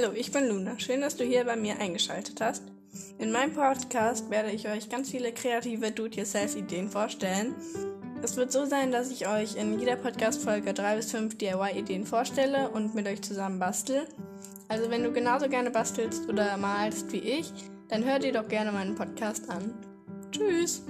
Hallo, ich bin Luna. Schön, dass du hier bei mir eingeschaltet hast. In meinem Podcast werde ich euch ganz viele kreative Do-it-yourself-Ideen vorstellen. Es wird so sein, dass ich euch in jeder Podcast-Folge drei bis fünf DIY-Ideen vorstelle und mit euch zusammen bastel. Also wenn du genauso gerne bastelst oder malst wie ich, dann hör dir doch gerne meinen Podcast an. Tschüss!